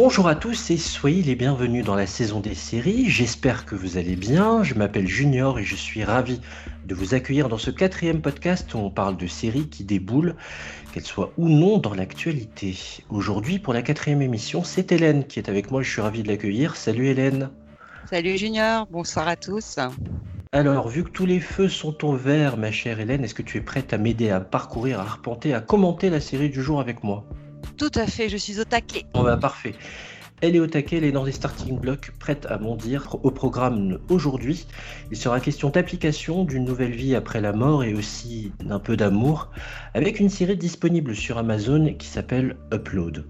Bonjour à tous et soyez les bienvenus dans la saison des séries. J'espère que vous allez bien. Je m'appelle Junior et je suis ravi de vous accueillir dans ce quatrième podcast où on parle de séries qui déboulent, qu'elles soient ou non dans l'actualité. Aujourd'hui, pour la quatrième émission, c'est Hélène qui est avec moi. Je suis ravi de l'accueillir. Salut Hélène. Salut Junior, bonsoir à tous. Alors, vu que tous les feux sont au vert, ma chère Hélène, est-ce que tu es prête à m'aider à parcourir, à arpenter, à commenter la série du jour avec moi? Tout à fait, je suis au taquet. On va parfait. Elle est au taquet, elle est dans les starting blocks, prête à bondir. Au programme aujourd'hui, il sera question d'application, d'une nouvelle vie après la mort et aussi d'un peu d'amour, avec une série disponible sur Amazon qui s'appelle Upload.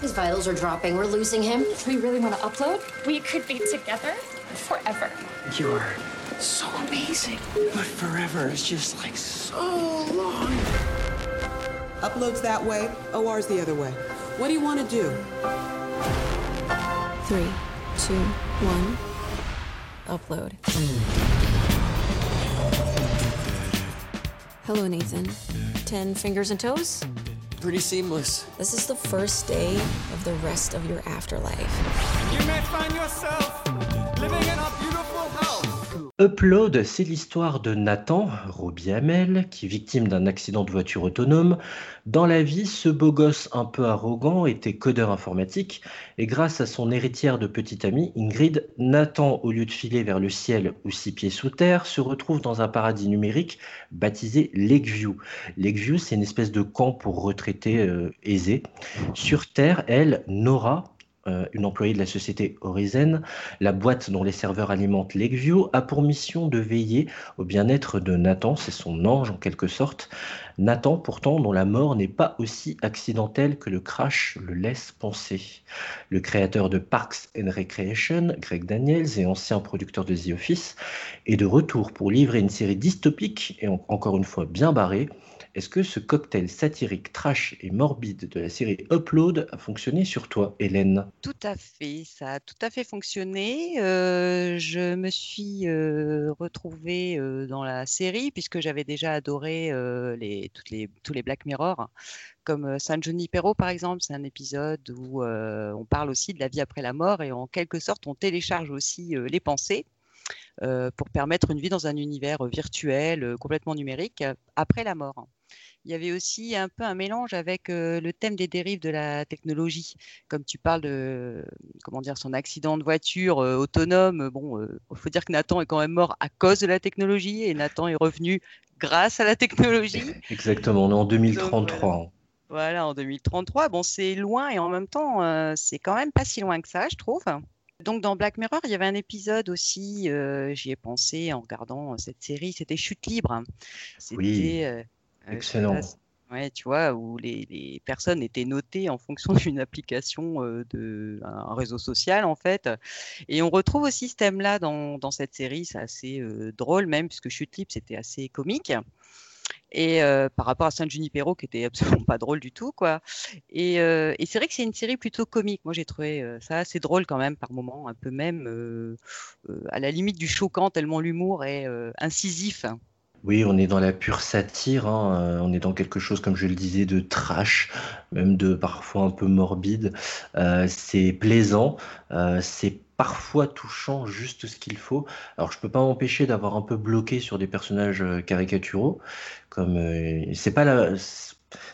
His vitals are dropping. We're losing him. We really want to upload? We could be together forever. You're so amazing. But forever is just like so long. Uploads that way, OR's the other way. What do you want to do? Three, two, one. Upload. Hello, Nathan. Ten fingers and toes? Pretty seamless. This is the first day of the rest of your afterlife. You may find yourself living in a beautiful house. Upload, c'est l'histoire de Nathan, Robbie Hamel, qui est victime d'un accident de voiture autonome. Dans la vie, ce beau gosse un peu arrogant était codeur informatique et grâce à son héritière de petite amie, Ingrid, Nathan, au lieu de filer vers le ciel ou six pieds sous terre, se retrouve dans un paradis numérique baptisé Lakeview. Lakeview, c'est une espèce de camp pour retraités euh, aisés. Sur Terre, elle, Nora, euh, une employée de la société Horizon, la boîte dont les serveurs alimentent Lakeview, a pour mission de veiller au bien-être de Nathan, c'est son ange en quelque sorte. Nathan, pourtant, dont la mort n'est pas aussi accidentelle que le crash le laisse penser. Le créateur de Parks and Recreation, Greg Daniels, et ancien producteur de The Office, est de retour pour livrer une série dystopique et en- encore une fois bien barrée. Est-ce que ce cocktail satirique, trash et morbide de la série Upload a fonctionné sur toi, Hélène? Tout à fait, ça a tout à fait fonctionné. Euh, je me suis euh, retrouvée euh, dans la série puisque j'avais déjà adoré euh, tous les Black Mirror, comme euh, San Junipero par exemple. C'est un épisode où euh, on parle aussi de la vie après la mort et en quelque sorte on télécharge aussi euh, les pensées. pour permettre une vie dans un univers virtuel, complètement numérique, après la mort. Il y avait aussi un peu un mélange avec le thème des dérives de la technologie. Comme tu parles de comment dire, son accident de voiture autonome, bon, il faut dire que Nathan est quand même mort à cause de la technologie et Nathan est revenu grâce à la technologie. Exactement, on est en 2033. Voilà, en 2033. Bon, c'est loin et en même temps, euh, c'est quand même pas si loin que ça, je trouve. Donc dans Black Mirror, il y avait un épisode aussi, euh, j'y ai pensé en regardant cette série, c'était Chute libre. C'était Oui, euh, excellent. Ouais, tu vois, où les, personnes étaient notées en fonction d'une application euh, de réseau social en fait. Et on retrouve aussi ce thème-là dans, dans cette série, c'est assez euh, drôle même puisque Chute libre c'était assez comique. Et euh, par rapport à San Junipero, qui était absolument pas drôle du tout, quoi. Et, euh, et c'est vrai que c'est une série plutôt comique. Moi, j'ai trouvé ça assez drôle quand même, par moments, un peu même à la limite du choquant, tellement l'humour est incisif. Oui, on est dans la pure satire, hein, euh, on est dans quelque chose, comme je le disais, de trash, même de parfois un peu morbide. Euh, c'est plaisant, euh, c'est parfois touchant, juste ce qu'il faut. Alors, je peux pas m'empêcher d'avoir un peu bloqué sur des personnages caricaturaux, comme c'est pas la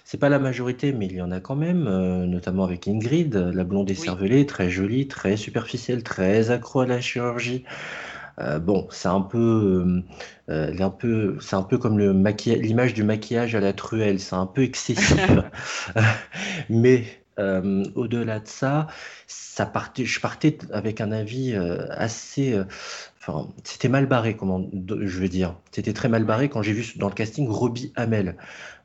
c'est pas la majorité, mais il y en a quand même, euh, notamment avec Ingrid, la blonde écervelée, très jolie, très superficielle, très accro à la chirurgie. Euh, bon, c'est un peu, euh, euh, un peu, c'est un peu comme l'image du maquillage à la truelle, c'est un peu excessif. Mais euh, au-delà de ça, ça partait, je partais avec un avis assez, enfin, c'était mal barré, comment je veux dire. C'était très mal barré quand j'ai vu dans le casting Robbie Hamel.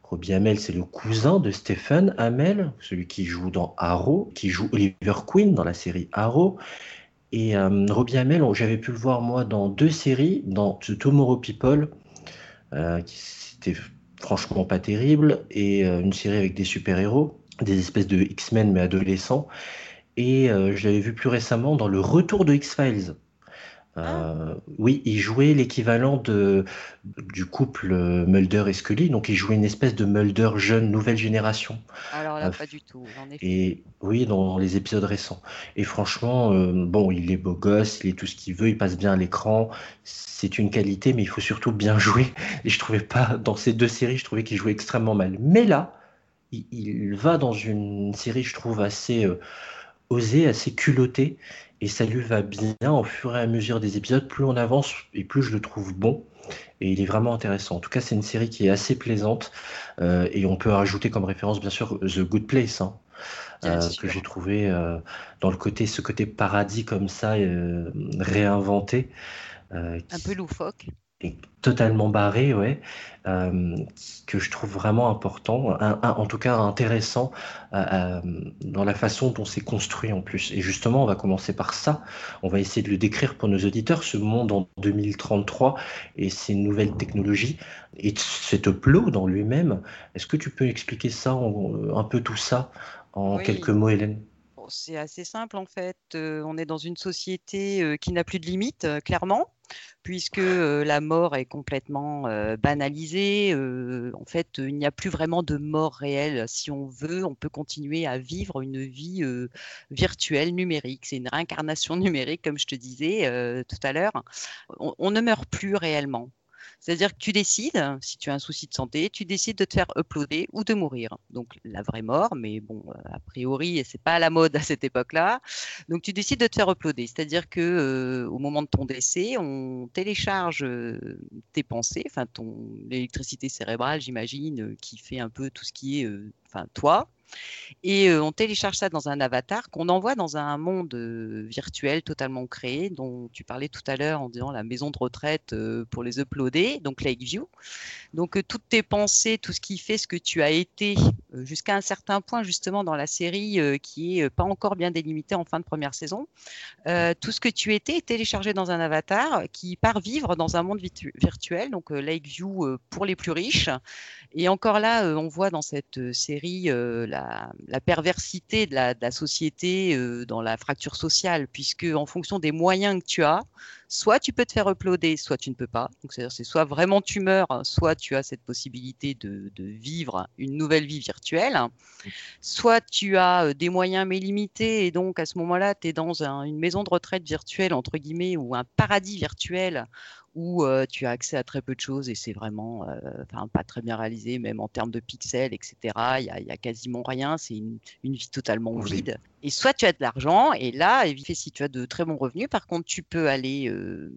Robbie Hamel, c'est le cousin de Stephen Hamel, celui qui joue dans Arrow, qui joue Oliver Queen dans la série Arrow. Et euh, Robbie Hamel, j'avais pu le voir moi dans deux séries, dans Tomorrow People, euh, qui c'était franchement pas terrible, et euh, une série avec des super-héros, des espèces de X-Men mais adolescents. Et je l'avais vu plus récemment dans Le Retour de X-Files. Euh, oui, il jouait l'équivalent de du couple euh, Mulder et Scully, donc il jouait une espèce de Mulder jeune, nouvelle génération. Alors là, Euh, pas du tout, en effet. Et oui, dans les épisodes récents. Et franchement, euh, bon, il est beau gosse, il est tout ce qu'il veut, il passe bien à l'écran. C'est une qualité, mais il faut surtout bien jouer. Et je trouvais pas, dans ces deux séries, je trouvais qu'il jouait extrêmement mal. Mais là, il, il va dans une série, je trouve, assez osée, assez culottée. Et ça lui va bien au fur et à mesure des épisodes. Plus on avance et plus je le trouve bon. Et il est vraiment intéressant. En tout cas, c'est une série qui est assez plaisante. Euh, et on peut rajouter comme référence, bien sûr, The Good Place, hein, Bien euh, que j'ai trouvé euh, dans le côté, ce côté paradis comme ça, réinventé. Un peu loufoque. Est totalement barré, ouais, euh, que je trouve vraiment important, un- un- en tout cas intéressant euh, euh, dans la façon dont c'est construit en plus. Et justement, on va commencer par ça. On va essayer de le décrire pour nos auditeurs, ce monde en 2033 et ces nouvelles technologies et cet upload en lui-même. Est-ce que tu peux expliquer ça, en- un peu tout ça, en Oui. quelques mots, Hélène? C'est assez simple en fait. Euh, on est dans une société euh, qui n'a plus de limites, euh, clairement, puisque euh, la mort est complètement euh, banalisée. Euh, en fait, il n'y a plus vraiment de mort réelle. Si on veut, on peut continuer à vivre une vie virtuelle, numérique. C'est une réincarnation numérique, comme je te disais tout à l'heure. On ne meurt plus réellement. C'est-à-dire que tu décides, si tu as un souci de santé, tu décides de te faire uploader ou de mourir. Donc la vraie mort, mais bon, euh, a priori, c'est pas à la mode à cette époque-là. Donc tu décides de te faire uploader, c'est-à-dire que euh, au moment de ton décès, on télécharge euh, tes pensées, enfin ton l'électricité cérébrale, j'imagine, qui fait un peu tout ce qui est, enfin toi. Et euh, on télécharge ça dans un avatar qu'on envoie dans un monde euh, virtuel totalement créé, dont tu parlais tout à l'heure en disant la maison de retraite euh, pour les uploader, donc Lakeview. Donc toutes tes pensées, tout ce qui fait ce que tu as été jusqu'à un certain point justement dans la série euh, qui est euh, pas encore bien délimitée en fin de première saison, euh, tout ce que tu étais est téléchargé dans un avatar qui part vivre dans un monde virtu- virtuel, donc euh, Lakeview pour les plus riches. Et encore là, on voit dans cette série la, la perversité de la, de la société dans la fracture sociale, puisque en fonction des moyens que tu as, soit tu peux te faire uploader, soit tu ne peux pas. Donc c'est-à-dire c'est soit vraiment tu meurs, soit tu as cette possibilité de, de vivre une nouvelle vie virtuelle, soit tu as euh, des moyens mais limités et donc à ce moment-là tu es dans un- une maison de retraite virtuelle entre guillemets ou un paradis virtuel où euh, tu as accès à très peu de choses et c'est vraiment euh, pas très bien réalisé, même en termes de pixels, etc. Il y a, quasiment rien, c'est une, une vie totalement Oui. vide. Et soit tu as de l'argent, et là, évidemment, si tu as de très bons revenus, par contre, tu peux aller euh,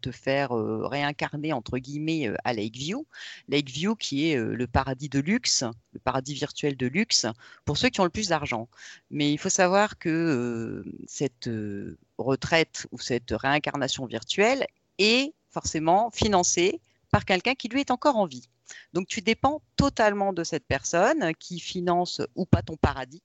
te faire réincarner, entre guillemets, à Lakeview. Lakeview qui est le paradis de luxe, le paradis virtuel de luxe, pour ceux qui ont le plus d'argent. Mais il faut savoir que cette retraite ou cette réincarnation virtuelle est forcément financée par quelqu'un qui lui est encore en vie. Donc tu dépends totalement de cette personne qui finance ou pas ton paradis.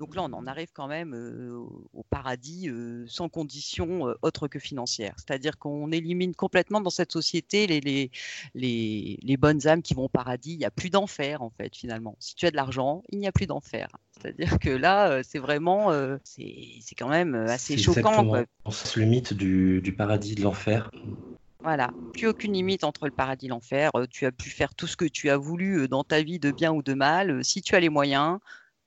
Donc là, on en arrive quand même euh, au- paradis euh, sans condition euh, autre que financière. C'est-à-dire qu'on élimine complètement dans cette société les, les, les, les bonnes âmes qui vont au paradis. Il n'y a plus d'enfer, en fait, finalement. Si tu as de l'argent, il n'y a plus d'enfer. C'est-à-dire que là, euh, c'est vraiment, c'est quand même assez choquant. exactement quoi. c'est le mythe du, du paradis de l'enfer. Voilà, plus aucune limite entre le paradis et l'enfer. Euh, tu as pu faire tout ce que tu as voulu euh, dans ta vie de bien ou de mal. Euh, si tu as les moyens,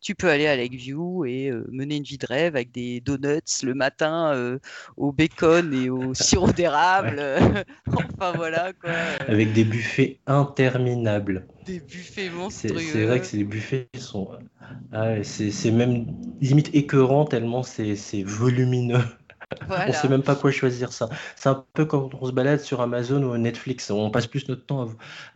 tu peux aller à Lakeview et euh, mener une vie de rêve avec des donuts le matin euh, au bacon et au sirop d'érable. enfin voilà quoi. avec des buffets interminables. des buffets monstrueux. c'est vrai que les buffets sont. ah c'est même limite écœurant tellement c'est c'est On Voilà. sait même pas quoi choisir ça. C'est un peu quand on se balade sur Amazon ou Netflix. On passe plus notre temps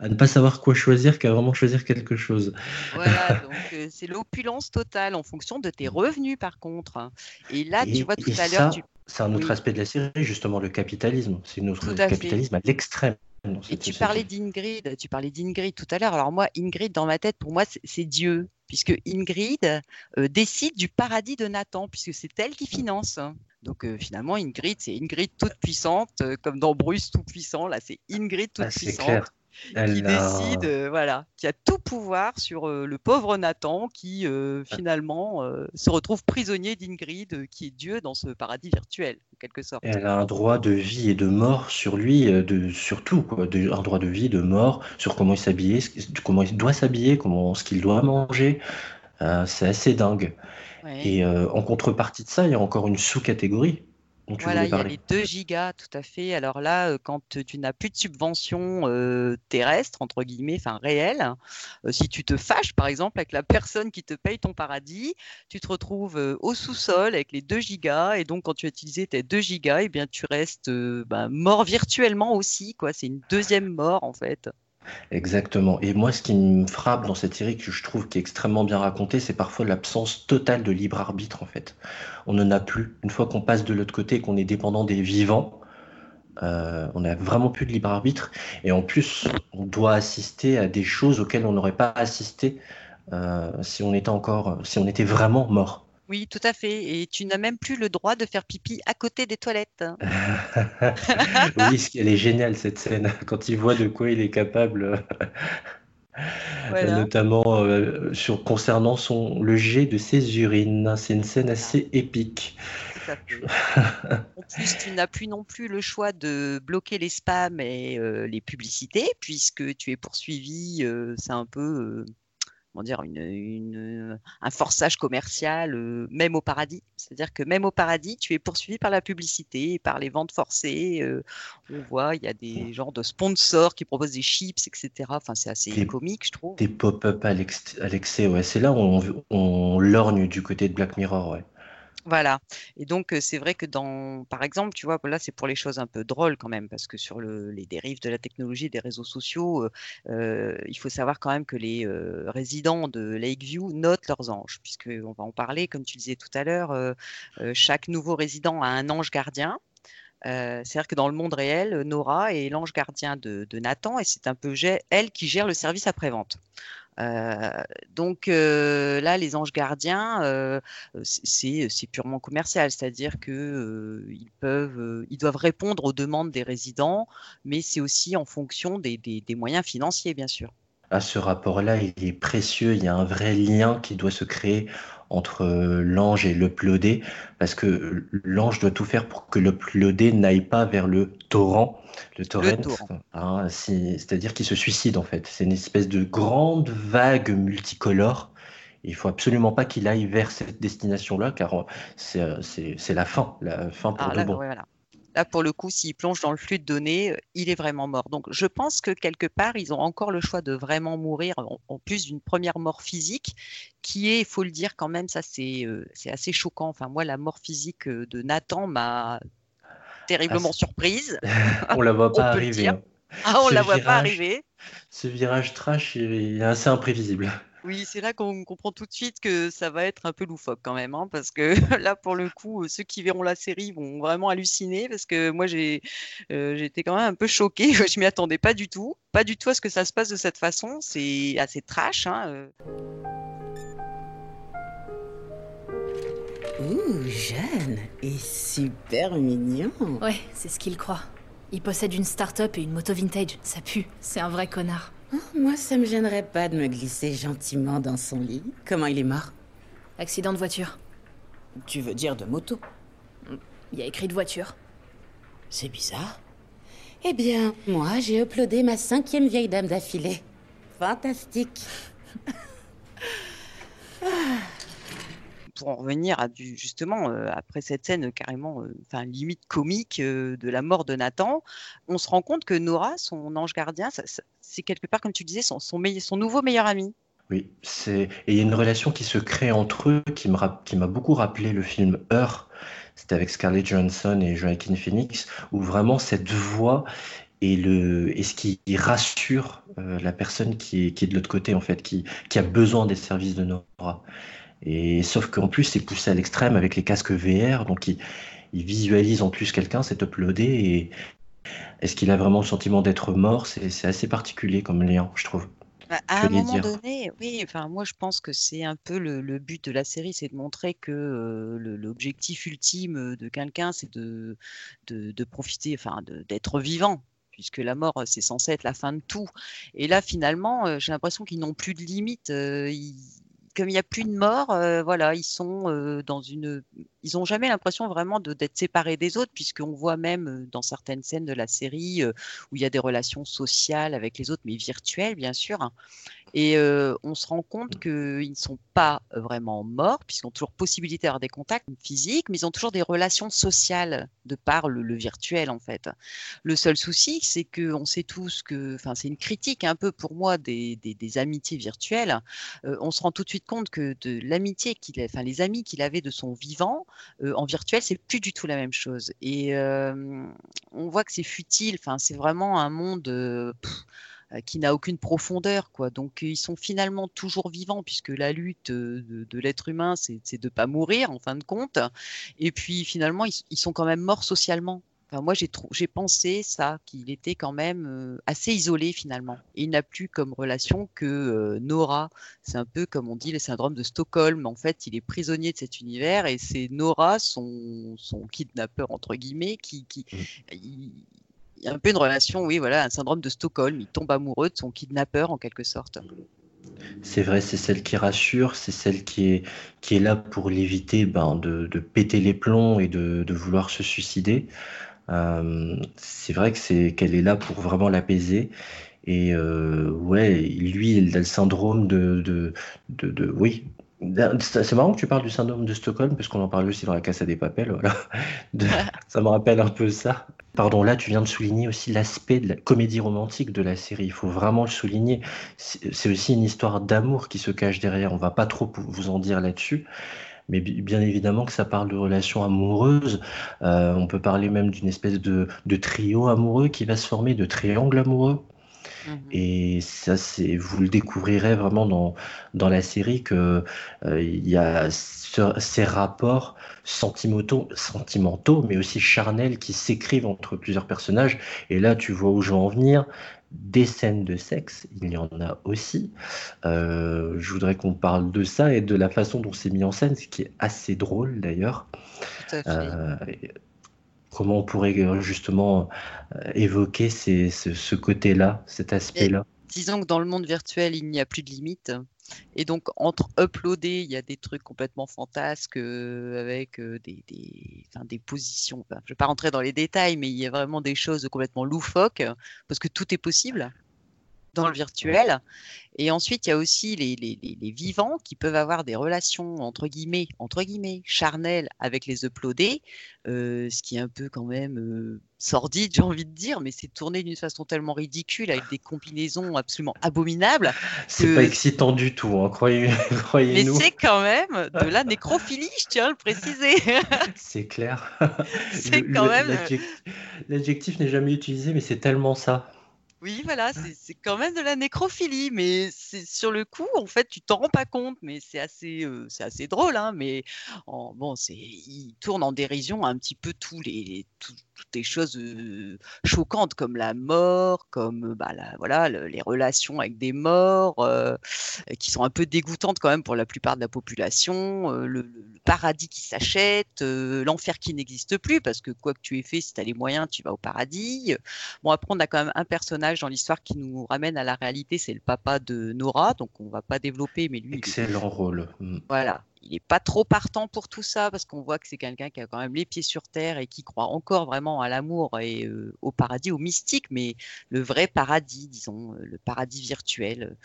à, à ne pas savoir quoi choisir qu'à vraiment choisir quelque chose. Voilà, donc euh, c'est l'opulence totale en fonction de tes revenus par contre. Et là, tu vois tout à l'heure, tu... c'est un autre Oui. aspect de la série, justement, le capitalisme. C'est notre à fait. capitalisme à l'extrême. Et tu parlais d'Ingrid, tu parlais d'Ingrid tout à l'heure. Alors moi, Ingrid, dans ma tête, pour moi, c'est- c'est Dieu, puisque Ingrid euh, décide du paradis de Nathan, puisque c'est elle qui finance. Donc euh, finalement, Ingrid, c'est Ingrid toute puissante, euh, comme dans Bruce tout puissant. Là, c'est Ingrid toute Ah, puissante. clair. Elle qui a- décide, euh, voilà, qui a tout pouvoir sur le pauvre Nathan qui euh, finalement se retrouve prisonnier d'Ingrid, qui est Dieu dans ce paradis virtuel, en quelque sorte. Elle a un droit de vie et de mort sur lui, de, sur tout, quoi. De- un droit de vie, de mort, sur comment il comment il doit s'habiller, comment, ce qu'il doit manger. C'est assez dingue. Ouais. Et euh, en contrepartie de ça, il y a encore une sous-catégorie dont tu Voilà, il y a les 2 gigas, tout à fait. Alors là, euh, quand tu n'as plus de subvention euh, terrestre, entre guillemets, enfin réelle, euh, si tu te fâches, par exemple, avec la personne qui te paye ton paradis, tu te retrouves euh, au sous-sol avec les 2 gigas. Et donc, quand tu as utilisé tes 2 gigas, eh bien, tu restes ben, mort virtuellement aussi, quoi. C'est une deuxième mort, en fait. Exactement. Et moi, ce qui me frappe dans cette série, que je trouve qui est extrêmement bien raconté, c'est parfois l'absence totale de libre arbitre, en fait. On n'en a plus. Une fois qu'on passe de l'autre côté qu'on est dépendant des vivants, euh, on n'a vraiment plus de libre arbitre. Et en plus, on doit assister à des choses auxquelles on n'aurait pas assisté euh, si on était encore, si on était vraiment mort. Oui, tout à fait. Et tu n'as même plus le droit de faire pipi à côté des toilettes. oui, ce- elle est géniale cette scène quand il voit de quoi il est capable, euh, Voilà. notamment euh, sur concernant son le jet de ses urines. C'est une scène assez épique. En plus, tu n'as plus non plus le choix de bloquer les spams et euh, les publicités, puisque tu es poursuivi. euh, c'est un peu, comment dire, une, une- un forçage commercial, euh, même au paradis. C'est-à-dire que même au paradis, tu es poursuivi par la publicité, par les ventes forcées. euh, on voit, il y a des genres de sponsors qui proposent des chips, etc. Enfin, c'est assez Des- comique, je trouve. Des pop-up à l'excès, ouais. C'est là où on, on lorgne du côté de Black Mirror, ouais. Voilà. Et donc, c'est vrai que dans, par exemple, tu vois, là, c'est pour les choses un peu drôles quand même, parce que sur le- les dérives de la technologie des réseaux sociaux, il faut savoir quand même que les résidents de Lakeview notent leurs anges, puisqu'on va en parler, comme tu disais tout à l'heure, chaque nouveau résident a un ange gardien. C'est-à-dire que dans le monde réel, Nora est l'ange gardien de, de Nathan et c'est un peu elle qui gère le service après-vente. Euh, donc euh, là, les anges gardiens, euh, c'est- purement commercial, c'est-à-dire que euh, ils peuvent, euh, ils doivent répondre aux demandes des résidents, mais c'est aussi en fonction des moyens financiers, bien sûr. À ce rapport-là, il est précieux. Il y a un vrai lien qui doit se créer entre euh, l'ange et l'uploadé, parce que l'ange doit tout faire pour que l'uploadé n'aille pas vers le torrent, le torrent, torrent. hein, c'est-à-dire qu'il se suicide en fait. C'est une espèce de grande vague multicolore. Il faut absolument pas qu'il aille vers cette destination-là, car euh, c'est euh, c'est- c'est la fin, la fin pour Ah, de là, bon. ouais, voilà. Là, pour le coup, s'il plonge dans le flux de données, euh, il est vraiment mort. Donc, je pense que quelque part, ils ont encore le choix de vraiment mourir, en, plus d'une première mort physique, qui est, il faut le dire quand même, ça c'est euh, assez choquant. Enfin, moi, la mort physique euh, de Nathan m'a terriblement Ah, surprise. On la voit pas arriver. hein. Ah, on la voit pas arriver. Ce virage trash, est assez imprévisible. Oui, c'est là qu'on comprend tout de suite que ça va être un peu loufoque quand même, hein, parce que là, pour le coup, euh, ceux qui verront la série vont vraiment halluciner, parce que moi, j'ai euh, j'étais quand même un peu choquée, je m'y attendais pas du tout, pas du tout à ce que ça se passe de cette façon, c'est assez trash. Hein, euh. Ouh, jeune et super mignon. Ouais, c'est ce qu'il croit. Il possède une start-up et une moto vintage. Ça pue. C'est un vrai connard. Oh, moi, ça me gênerait pas de me glisser gentiment dans son lit. Comment il est mort? Accident de voiture. Tu veux dire de moto? Il y a écrit de voiture. C'est bizarre. Eh bien, moi, j'ai uploadé ma cinquième vieille dame d'affilée. Fantastique. pour en revenir à justement euh, après cette scène euh, carrément, euh, enfin limite comique de la mort de Nathan, on se rend compte que Nora, son ange gardien, c'est quelque part comme tu disais son, son, nouveau meilleur ami. Oui, c'est et il y a une relation qui se crée entre eux qui rap- qui m'a beaucoup rappelé le film Heure. C'était avec Scarlett Johansson et Joaquin Phoenix, où vraiment cette voix et le et ce qui rassure la personne qui est qui est de l'autre côté en fait, qui qui a besoin des services de Nora. Et sauf qu'en plus c'est poussé à l'extrême avec les casques VR, donc il, il visualise en plus quelqu'un, c'est uploadé et est-ce qu'il a vraiment le sentiment d'être mort? C'est assez particulier comme lien, je trouve. À à un moment dire. donné, oui, enfin moi je pense que c'est un peu le, le but de la série, c'est de montrer que euh, l'objectif ultime de quelqu'un, c'est de, de, de profiter, enfin d'être vivant, puisque la mort, c'est censé être la fin de tout. Et là, finalement, j'ai l'impression qu'ils n'ont plus de limite. Ils comme il n'y a plus de mort, euh, voilà, ils sont euh, dans une, ils n'ont jamais l'impression vraiment d'être séparés des autres, puisqu'on voit même euh, dans certaines scènes de la série où il y a des relations sociales avec les autres, mais virtuelles bien sûr. Hein. Et on se rend compte qu'ils ne sont pas vraiment morts, puisqu'ils ont toujours possibilité d'avoir des contacts physiques, mais ils ont toujours des relations sociales de par le, virtuel en fait. Le seul souci, c'est qu'on sait tous que, enfin, c'est une critique un peu pour moi des, des, amitiés virtuelles. on se rend tout de suite compte que de l'amitié qu'il, enfin, les amis qu'il avait de son vivant en virtuel, c'est plus du tout la même chose. Et on voit que c'est futile. Enfin, c'est vraiment un monde. qui n'a aucune profondeur, quoi. Donc ils sont finalement toujours vivants puisque la lutte de, l'être humain, c'est de ne pas mourir en fin de compte. Et puis finalement, ils sont quand même morts socialement moi, j'ai pensé ça, qu'il était quand même euh, assez isolé finalement. il n'a plus comme relation que euh, Nora. C'est un peu comme on dit le syndrome de Stockholm. En fait, il est prisonnier de cet univers et c'est Nora, son, son kidnappeur entre guillemets, qui, qui mmh. il, y a un peu une relation, oui, voilà, un syndrome de Stockholm. Il tombe amoureux de son kidnappeur en quelque sorte. C'est vrai, c'est celle qui rassure, c'est celle qui est, qui est là pour l'éviter ben, de, de, péter les plombs et de, de vouloir se suicider. Euh, c'est vrai que c'est qu'elle est là pour vraiment l'apaiser. Et euh, ouais, lui, il a le syndrome de, de, de, oui, c'est marrant que tu parles du syndrome de Stockholm, parce qu'on en parle aussi dans la Casa des Papels. Voilà. ça me rappelle un peu ça. Pardon, là, tu viens de souligner aussi l'aspect de la comédie romantique de la série. Il faut vraiment le souligner. C'est aussi une histoire d'amour qui se cache derrière. On va pas trop vous en dire là-dessus mais bien évidemment que ça parle de relations amoureuses. Euh, on peut parler même d'une espèce de, de, trio amoureux qui va se former, de triangle amoureux. Mmh Et ça, c'est, vous le découvrirez vraiment dans, dans la série que euh, il y a ces rapports sentimentaux, sentimentaux, mais aussi charnels qui s'écrivent entre plusieurs personnages. Et là, tu vois où je veux en venir des scènes de sexe, il y en a aussi. Euh, je voudrais qu'on parle de ça et de la façon dont c'est mis en scène, ce qui est assez drôle d'ailleurs. Euh, comment on pourrait euh, justement évoquer ce, côté-là, cet aspect-là? Disons que dans le monde virtuel, il n'y a plus de limites. Et donc, entre uploader, il y a des trucs complètement fantasques euh, avec euh, des, des, des, positions. je ne vais pas rentrer dans les détails, mais il y a vraiment des choses complètement loufoques parce que tout est possible dans le virtuel. Et ensuite, il y a aussi les, les, les, vivants qui peuvent avoir des relations entre guillemets, entre guillemets, charnelles avec les uploadés, euh, ce qui est un peu quand même euh, sordide, j'ai envie de dire, mais c'est tourné d'une façon tellement ridicule avec des combinaisons absolument abominables. C'est pas excitant du tout, hein, croyez, croyez Mais c'est quand même de la nécrophilie, je tiens à le préciser. c'est clair. C'est quand même. L'adjectif n'est jamais utilisé, mais c'est tellement ça. Oui, voilà, c'est quand même de la nécrophilie, mais c'est sur le coup, en fait, tu t'en rends pas compte, mais c'est assez, c'est assez drôle, hein, mais bon, c'est, il tourne en dérision un petit peu tous les, toutes les choses choquantes comme la mort, comme bah, voilà, les relations avec des morts, qui sont un peu dégoûtantes quand même pour la plupart de la population, le, paradis qui s'achète, l'enfer qui n'existe plus, parce que quoi que tu aies fait, si tu as les moyens, tu vas au paradis. Bon, après, on a quand même un personnage dans l'histoire qui nous ramène à la réalité, c'est le papa de Nora, donc on va pas développer, mais lui. Excellent rôle. Mm. Voilà, il n'est pas trop partant pour tout ça parce qu'on voit que c'est quelqu'un qui a quand même les pieds sur terre et qui croit encore vraiment à l'amour et euh, au paradis, au mystique, mais le vrai paradis, disons, euh, le paradis virtuel.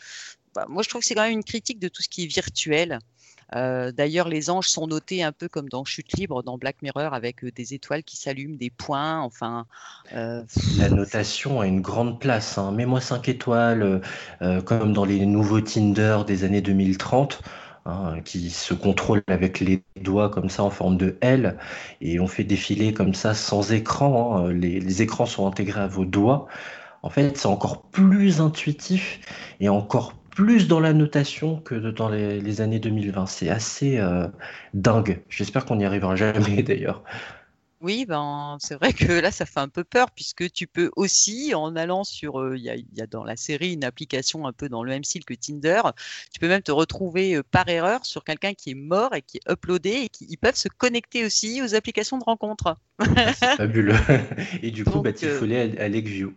Bah, moi, je trouve que c'est quand même une critique de tout ce qui est virtuel. Euh, d'ailleurs, les anges sont notés un peu comme dans Chute libre, dans Black Mirror, avec euh, des étoiles qui s'allument, des points. Enfin, euh, la notation a une grande place. Hein. Mets-moi 5 étoiles, comme dans les nouveaux Tinder des années 2030. Hein, qui se contrôlent avec les doigts comme ça en forme de L et on fait défiler comme ça sans écran. Hein. Les, les, écrans sont intégrés à vos doigts. En fait, c'est encore plus intuitif et encore plus dans la notation que dans les, années 2020. C'est assez euh, dingue. J'espère qu'on n'y arrivera jamais d'ailleurs. Oui, ben, c'est vrai que là, ça fait un peu peur puisque tu peux aussi, en allant sur, euh, il y, a, dans la série une application un peu dans le même style que Tinder, tu peux même te retrouver euh, par erreur sur quelqu'un qui est mort et qui est uploadé et qui ils peuvent se connecter aussi aux applications de rencontres. Ah, c'est fabuleux. Et du coup, Donc, Batifollet à, à Lakeview.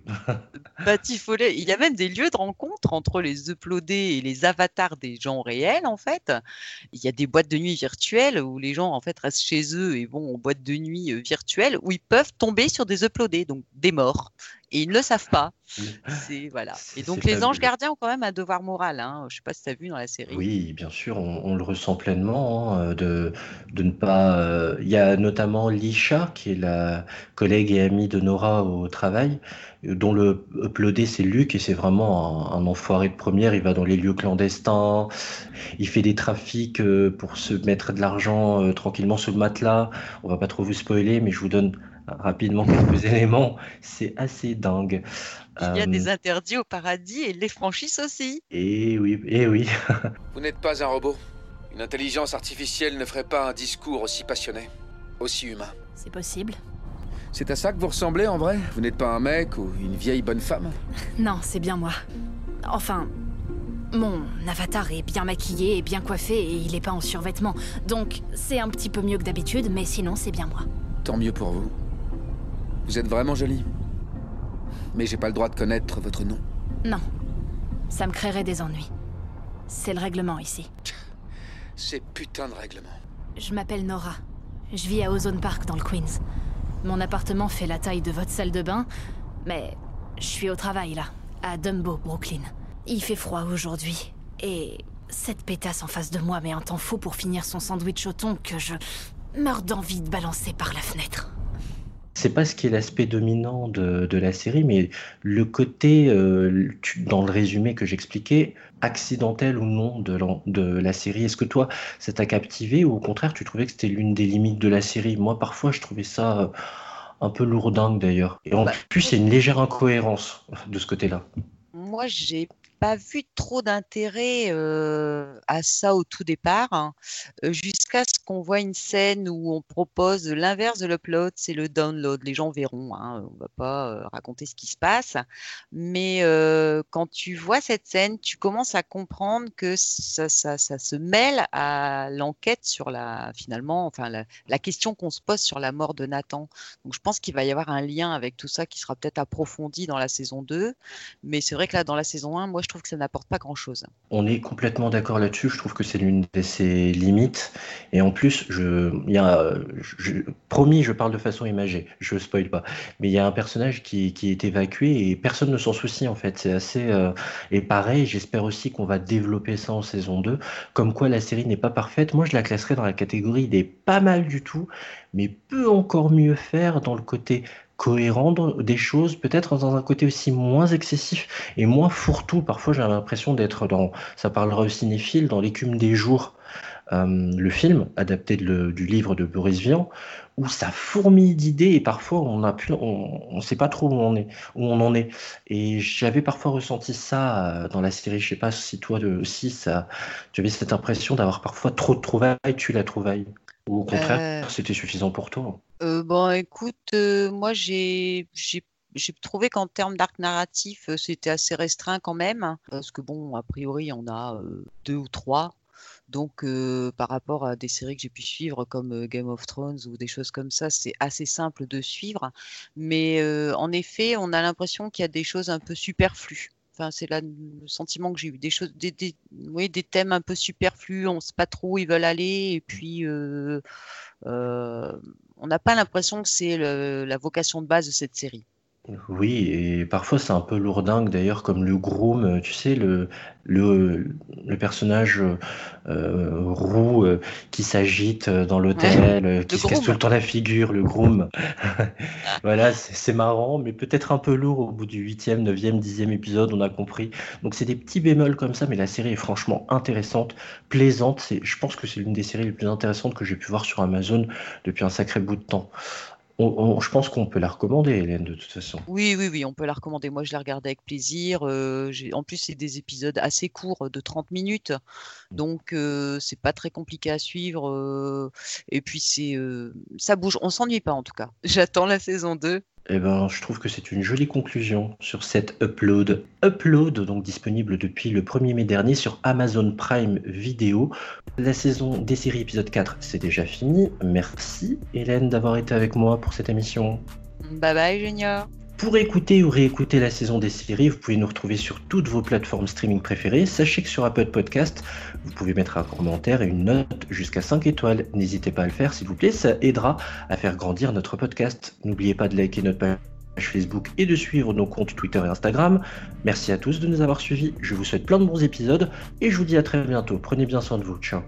Il y a même des lieux de rencontre entre les uploadés et les avatars des gens réels, en fait. Il y a des boîtes de nuit virtuelles où les gens, en fait, restent chez eux et vont en boîte de nuit euh, virtuelle où ils peuvent tomber sur des uploadés, donc des morts. Et ils ne le savent pas. C'est voilà. Et donc les anges gardiens ont quand même un devoir moral. Hein. Je sais pas si tu as vu dans la série. Oui, bien sûr, on, on le ressent pleinement hein, de, de ne pas. euh, Il y a notamment Lisha, qui est la collègue et amie de Nora au travail, dont le uploadé c'est Luc, et c'est vraiment un, un enfoiré de première. Il va dans les lieux clandestins, il fait des trafics euh, pour se mettre de l'argent euh, tranquillement sous le matelas. On va pas trop vous spoiler, mais je vous donne rapidement quelques éléments. C'est assez dingue. Il y a Euh, des interdits au paradis et ils les franchissent aussi. et oui, et oui. Vous n'êtes pas un robot. Une intelligence artificielle ne ferait pas un discours aussi passionné, aussi humain. C'est possible. C'est à ça que vous ressemblez en vrai? Vous n'êtes pas un mec ou une vieille bonne femme? Non, c'est bien moi. Enfin, mon avatar est bien maquillé et bien coiffé et il est pas en survêtement. Donc, c'est un petit peu mieux que d'habitude, mais sinon, c'est bien moi. Tant mieux pour vous. Vous êtes vraiment jolie. Mais j'ai pas le droit de connaître votre nom. Non. Ça me créerait des ennuis. C'est le règlement ici. Ces putains de règlements. Je m'appelle Nora. Je vis à Ozone Park dans le Queens. Mon appartement fait la taille de votre salle de bain, mais je suis au travail là, à Dumbo, Brooklyn. Il fait froid aujourd'hui, et cette pétasse en face de moi met un temps fou pour finir son sandwich au thon que je meurs d'envie de balancer par la fenêtre. C'est pas ce qui est l'aspect dominant de, de la série, mais le côté, euh, tu- dans le résumé que j'expliquais, accidentel ou non de la, de la série. Est-ce que toi, ça t'a captivé ou au contraire, tu trouvais que c'était l'une des limites de la série? Moi, parfois, je trouvais ça euh, un peu lourdingue d'ailleurs. Et en Bah, plus, il y a une légère incohérence de ce côté-là. Moi, j'ai pas vu trop d'intérêt euh, à ça au tout départ, hein, euh, jusqu'à ce qu'on voit une scène où on propose l'inverse de l'upload, c'est le download. Les gens verront, hein, on va pas euh, raconter ce qui se passe, mais quand tu vois cette scène, tu commences à comprendre que ça, ça, ça se mêle à l'enquête sur la, finalement, enfin la question qu'on se pose sur la mort de Nathan. Donc je pense qu'il va y avoir un lien avec tout ça qui sera peut-être approfondi dans la saison 2. Mais c'est vrai que là, dans la saison 1, moi, je trouve que ça n'apporte pas grand-chose. On est complètement d'accord là-dessus. Je trouve que c'est l'une de ses limites. Et en plus, je, y promis, je parle de façon imagée. Je spoil pas. Mais il y a un personnage qui, qui est évacué et personne ne s'en soucie en fait. C'est assez. euh, Et pareil, j'espère aussi qu'on va développer ça en saison 2. Comme quoi la série n'est pas parfaite. Moi, je la classerais dans la catégorie des pas mal du tout, mais peut encore mieux faire dans le côté cohérent dans- des choses, peut-être dans un côté aussi moins excessif et moins fourre-tout. Parfois, j'ai l'impression d'être dans, ça parlera aux cinéphiles, dans l'écume des jours, euh, le film adapté de le- du livre de Boris Vian, où ça fourmille d'idées et parfois on plus, on, on sait pas trop où on est, où on en est. Et j'avais parfois ressenti ça euh, dans la série. Je sais pas si toi de- aussi ça, tu avais cette impression d'avoir parfois trop de trouvailles, tu la trouvaille. Ou au contraire, Euh, c'était suffisant pour toi. Euh, bon, écoute, euh, moi, j'ai, trouvé qu'en termes d'arc narratif, euh, c'était assez restreint quand même, hein, parce que bon, a priori, on a deux ou trois. Donc, par rapport à des séries que j'ai pu suivre comme Game of Thrones ou des choses comme ça, c'est assez simple de suivre. Mais en effet, on a l'impression qu'il y a des choses un peu superflues. Enfin, c'est le sentiment que j'ai eu. Des choses, des, des, des thèmes un peu superflus, on ne sait pas trop où ils veulent aller. Et puis, on n'a pas l'impression que c'est la vocation de base de cette série. Oui, et parfois c'est un peu lourdingue d'ailleurs, comme le groom, euh, tu sais, le, le, le personnage euh, roux euh, qui s'agite dans l'hôtel, qui se casse tout le temps la figure, le groom. Voilà, c'est c'est marrant, mais peut-être un peu lourd au bout du huitième, neuvième, dixième épisode, on a compris. Donc c'est des petits bémols comme ça, mais la série est franchement intéressante, plaisante. C'est, je pense que c'est l'une des séries les plus intéressantes que j'ai pu voir sur Amazon depuis un sacré bout de temps. On- on- je pense qu'on peut la recommander, Hélène, de toute façon. Oui, oui, oui, on peut la recommander. Moi, je la regardais avec plaisir. euh, en plus, c'est des épisodes assez courts, de 30 minutes. Donc, euh, c'est pas très compliqué à suivre. euh, et puis, c'est, euh, ça bouge. On s'ennuie pas, en tout cas. J'attends la saison 2 Eh ben, je trouve que c'est une jolie conclusion sur cette upload. Upload, donc disponible depuis le 1er mai dernier sur Amazon Prime Video. La saison des séries épisode 4, c'est déjà fini. Merci Hélène d'avoir été avec moi pour cette émission. Bye bye Junior. Pour écouter ou réécouter la saison des séries, vous pouvez nous retrouver sur toutes vos plateformes streaming préférées. Sachez que sur Apple Podcast, vous pouvez mettre un commentaire et une note jusqu'à 5 étoiles. N'hésitez pas à le faire, s'il vous plaît, ça aidera à faire grandir notre podcast. N'oubliez pas de liker notre page Facebook et de suivre nos comptes Twitter et Instagram. Merci à tous de nous avoir suivis. Je vous souhaite plein de bons épisodes et je vous dis à très bientôt. Prenez bien soin de vous. Ciao.